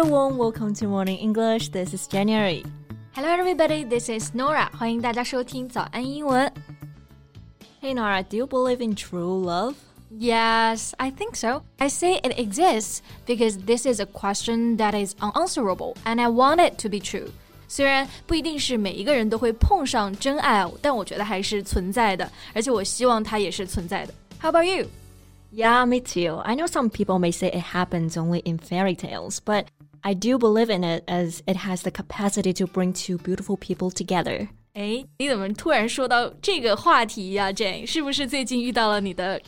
everyone, welcome to Morning English. This is January. Hello, everybody. This is Norah. 欢迎大家收听早安英文。Hey, Norah, do you believe in true love? Yes, I think so. I say it exists because this is a question that is unanswerable, and I want it to be true. 虽然不一定是每一个人都会碰上真爱，但我觉得还是存在的，而且我希望它也是存在的。How about you? Yeah, me too. I know some people may say it happens only in fairy tales, but I do believe in it as it has the capacity to bring two beautiful people together.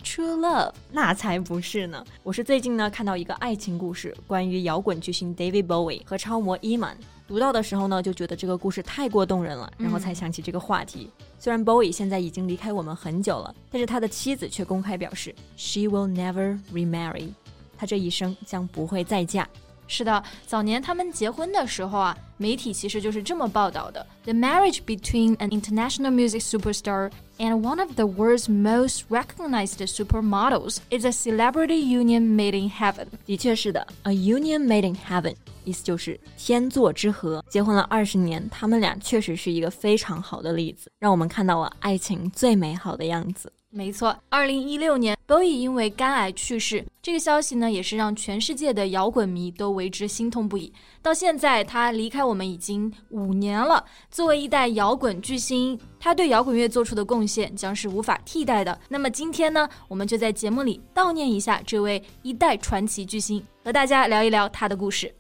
true love？那才不是呢！我是最近呢看到一个爱情故事，关于摇滚巨星 David Bowie 和超模 Iman。读到的时候呢，就觉得这个故事太过动人了，然后才想起这个话题。嗯、虽然 Bowie 现在已经离开我们很久了，但是他的妻子却公开表示，She will never remarry。他这一生将不会再嫁。是的，早年他们结婚的时候啊，媒体其实就是这么报道的：The marriage between an international music superstar and one of the world's most recognized supermodels is a celebrity union made in heaven。的确是的，a union made in heaven，意思就是天作之合。结婚了二十年，他们俩确实是一个非常好的例子，让我们看到了爱情最美好的样子。没错，二零一六年都已因为肝癌去世，这个消息呢，也是让全世界的摇滚迷都为之心痛不已。到现在，他离开我们已经五年了。作为一代摇滚巨星，他对摇滚乐做出的贡献将是无法替代的。那么今天呢，我们就在节目里悼念一下这位一代传奇巨星，和大家聊一聊他的故事。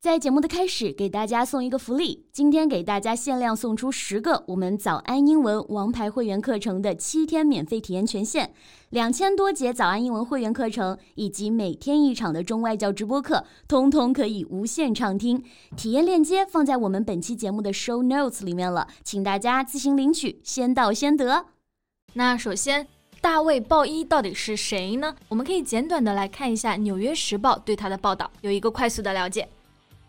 在节目的开始，给大家送一个福利。今天给大家限量送出十个我们早安英文王牌会员课程的七天免费体验权限，两千多节早安英文会员课程以及每天一场的中外教直播课，通通可以无限畅听。体验链接放在我们本期节目的 show notes 里面了，请大家自行领取，先到先得。那首先，大卫鲍伊到底是谁呢？我们可以简短的来看一下《纽约时报》对他的报道，有一个快速的了解。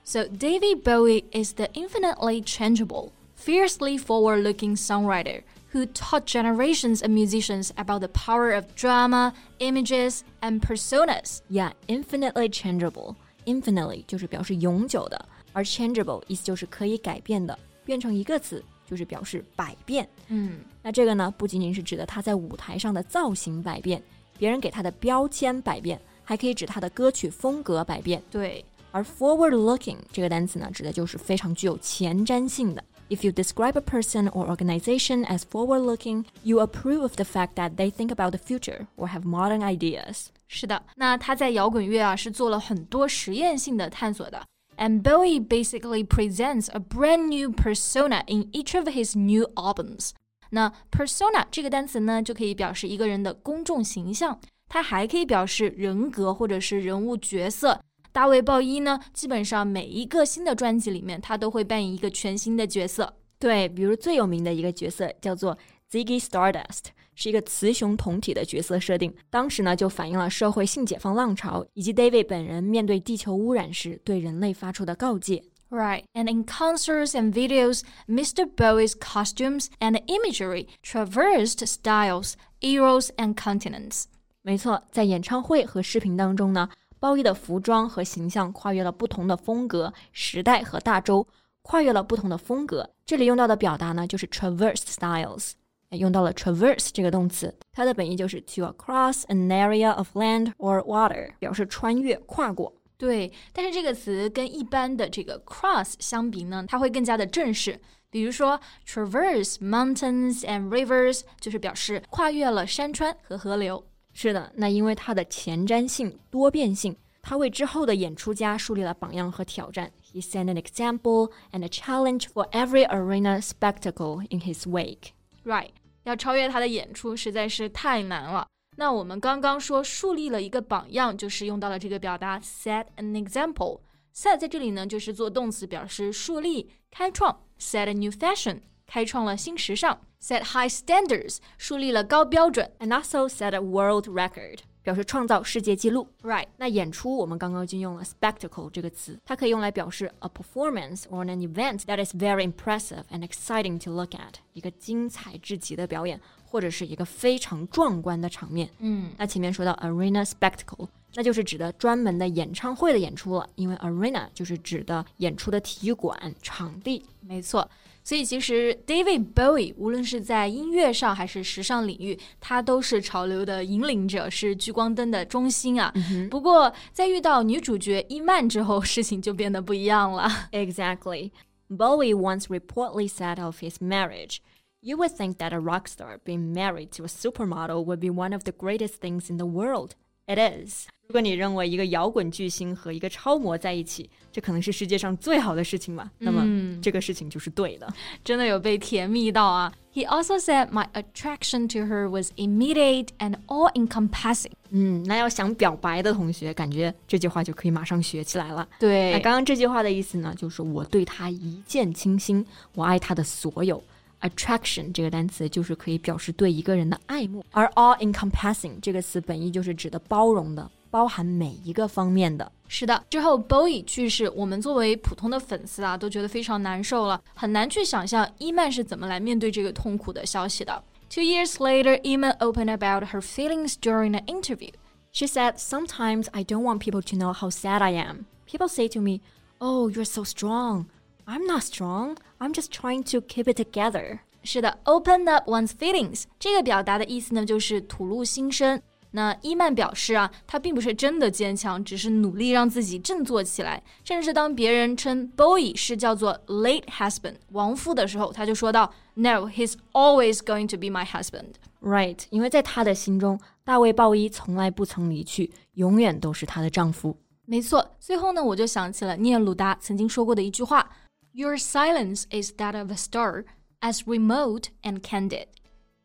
So, David Bowie is the infinitely changeable, fiercely forward looking songwriter who taught generations of musicians about the power of drama, images, and personas. Yeah, infinitely changeable. Infinitely 就是表示永久的，而 changeable 意思就是可以改变的，变成一个词就是表示百变。嗯，那这个呢，不仅仅是指的他在舞台上的造型百变，别人给他的标签百变，还可以指他的歌曲风格百变。对。 而 forward-looking 这个单词呢，指的就是非常具有前瞻性的。If you describe a person or organization as forward-looking, you approve of the fact that they think about the future or have modern ideas. 是的，那他在摇滚乐啊是做了很多实验性的探索的。And Bowie basically presents a brand new persona in each of his new albums. 那 persona 这个单词呢，就可以表示一个人的公众形象，它还可以表示人格或者是人物角色。 大卫鲍伊呢，基本上每一个新的专辑里面，他都会扮演一个全新的角色。对，比如最有名的一个角色叫做 Ziggy Stardust，是一个雌雄同体的角色设定。当时呢，就反映了社会性解放浪潮，以及 David 本人面对地球污染时对人类发出的告诫。 Right, and in concerts and videos, Mr. Bowie's costumes and imagery traversed styles, eras, and continents. 没错，在演唱会和视频当中呢。 包衣的服装和形象跨越了不同的风格、时代和大洲，跨越了不同的风格。这里用到的表达呢，就是 traverse styles，用到了 traverse 这个动词，它的本意就是 to across an area of land or water，表示穿越、跨过。对，但是这个词跟一般的这个 cross 相比呢，它会更加的正式。比如说 traverse mountains and rivers，就是表示跨越了山川和河流。是的，那因为它的前瞻性、多变性，他为之后的演出家树立了榜样和挑战。He set an example and a challenge for every arena spectacle in his wake. Right，要超越他的演出实在是太难了。那我们刚刚说树立了一个榜样，就是用到了这个表达 set an example。set 在这里呢，就是做动词，表示树立、开创。set a new fashion，开创了新时尚。set high standards，树立了高标准，and also set a world record，表示创造世界纪录。 Right，那演出我们刚刚就用了 spectacle 这个词，它可以用来表示 a performance or an event that is very impressive and exciting to look at，一个精彩至极的表演，或者是一个非常壮观的场面。嗯，那前面说到 arena spectacle 那就是指的专门的演唱会的演出了，因为 arena 就是指的演出的体育馆场地。没错。 所以其实 David Bowie 无论是在音乐上还是时尚领域，他都是潮流的引领者，是聚光灯的中心啊。不过在遇到女主角伊曼之后，事情就变得不一样了。Exactly. Bowie once reportedly said of his marriage. You would think that a rock star being married to a supermodel would be one of the greatest things in the world. It is. 如果你认为一个摇滚巨星和一个超模在一起，这可能是世界上最好的事情嘛？那么这个事情就是对的，真的有被甜蜜到啊！He also said my attraction to her was immediate and all-encompassing。嗯，那要想表白的同学，感觉这句话就可以马上学起来了。对，那刚刚这句话的意思呢，就是我对她一见倾心，我爱她的所有。Attraction 这个单词就是可以表示对一个人的爱慕，而 all-encompassing 这个词本意就是指的包容的。包含每一个方面的。是的，之后 Bowie 去世，我们作为普通的粉丝啊，都觉得非常难受了，很难去想象伊曼是怎么来面对这个痛苦的消息的。Two years later, Iman opened about her feelings during an interview. She said, Sometimes I don't want people to know how sad I am. People say to me, Oh, you're so strong. I'm not strong. I'm just trying to keep it together. 是的，open up one's feelings 这个表达的意思呢，就是吐露心声。那伊曼表示啊，他并不是真的坚强，只是努力让自己振作起来。甚至当别人称 Bowie 是叫做 late husband 亡夫的时候，他就说道：“No, he's always going to be my husband.” Right，因为在他的心中，大卫鲍伊从来不曾离去，永远都是她的丈夫。没错。最后呢，我就想起了聂鲁达曾经说过的一句话 your silence is that of a star, as remote and candid.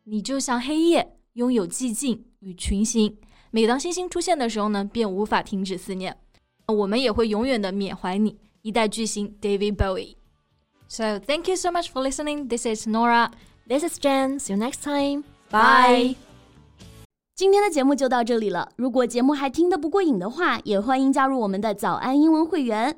你就像黑夜，拥有寂静与群星。每当星星出现的时候呢，便无法停止思念。我们也会永远的缅怀你，一代巨星 David Bowie。So thank you so much for listening. This is Norah. This is Jen. See you next time. Bye. 今天的节目就到这里了。如果节目还听得不过瘾的话，也欢迎加入我们的早安英文会员。